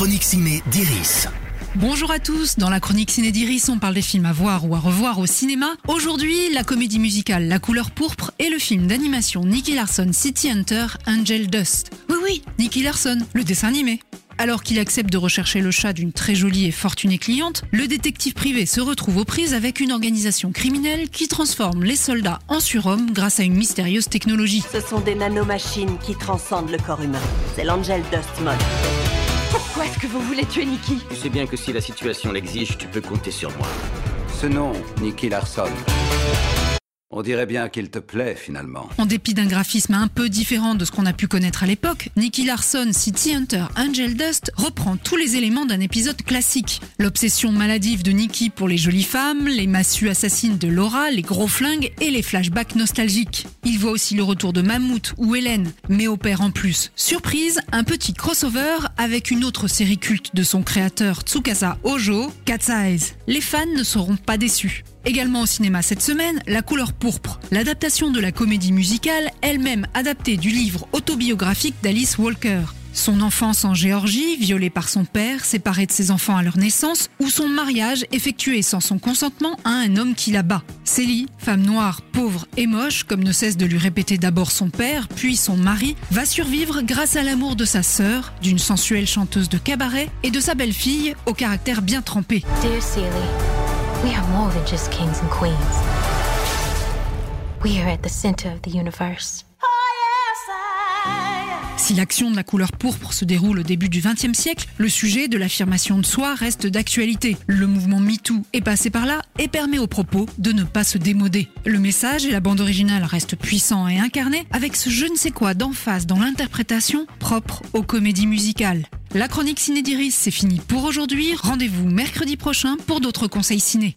chronique ciné d'Iris. Bonjour à tous, dans la chronique Ciné d'Iris, on parle des films à voir ou à revoir au cinéma. Aujourd'hui, la comédie musicale La couleur pourpre et le film d'animation Nicky Larson City Hunter Angel Dust. Oui oui, Nicky Larson, le dessin animé. Alors qu'il accepte de rechercher le chat d'une très jolie et fortunée cliente, le détective privé se retrouve aux prises avec une organisation criminelle qui transforme les soldats en surhommes grâce à une mystérieuse technologie. Ce sont des nanomachines qui transcendent le corps humain. C'est l'Angel Dust Mode. Pourquoi est-ce que vous voulez tuer Nikki Tu sais bien que si la situation l'exige, tu peux compter sur moi. Ce nom, Nicky Larson. On dirait bien qu'il te plaît finalement. En dépit d'un graphisme un peu différent de ce qu'on a pu connaître à l'époque, Nicky Larson City Hunter Angel Dust reprend tous les éléments d'un épisode classique. L'obsession maladive de Nicky pour les jolies femmes, les massues assassines de Laura, les gros flingues et les flashbacks nostalgiques. Il voit aussi le retour de Mammouth ou Hélène, mais opère en plus, surprise, un petit crossover avec une autre série culte de son créateur Tsukasa Ojo, Cat's Eyes. Les fans ne seront pas déçus. Également au cinéma cette semaine, La couleur pourpre, l'adaptation de la comédie musicale, elle-même adaptée du livre autobiographique d'Alice Walker. Son enfance en Géorgie, violée par son père, séparée de ses enfants à leur naissance, ou son mariage effectué sans son consentement à un homme qui la bat. Célie, femme noire, pauvre et moche, comme ne cesse de lui répéter d'abord son père, puis son mari, va survivre grâce à l'amour de sa sœur, d'une sensuelle chanteuse de cabaret, et de sa belle-fille, au caractère bien trempé. We are more than just kings and queens. We are at the center of the universe. Si l'action de la couleur pourpre se déroule au début du XXe siècle, le sujet de l'affirmation de soi reste d'actualité. Le mouvement MeToo est passé par là et permet aux propos de ne pas se démoder. Le message et la bande originale restent puissants et incarnés avec ce je ne sais quoi d'emphase dans l'interprétation propre aux comédies musicales. La chronique Ciné d'Iris, c'est fini pour aujourd'hui. Rendez-vous mercredi prochain pour d'autres conseils ciné.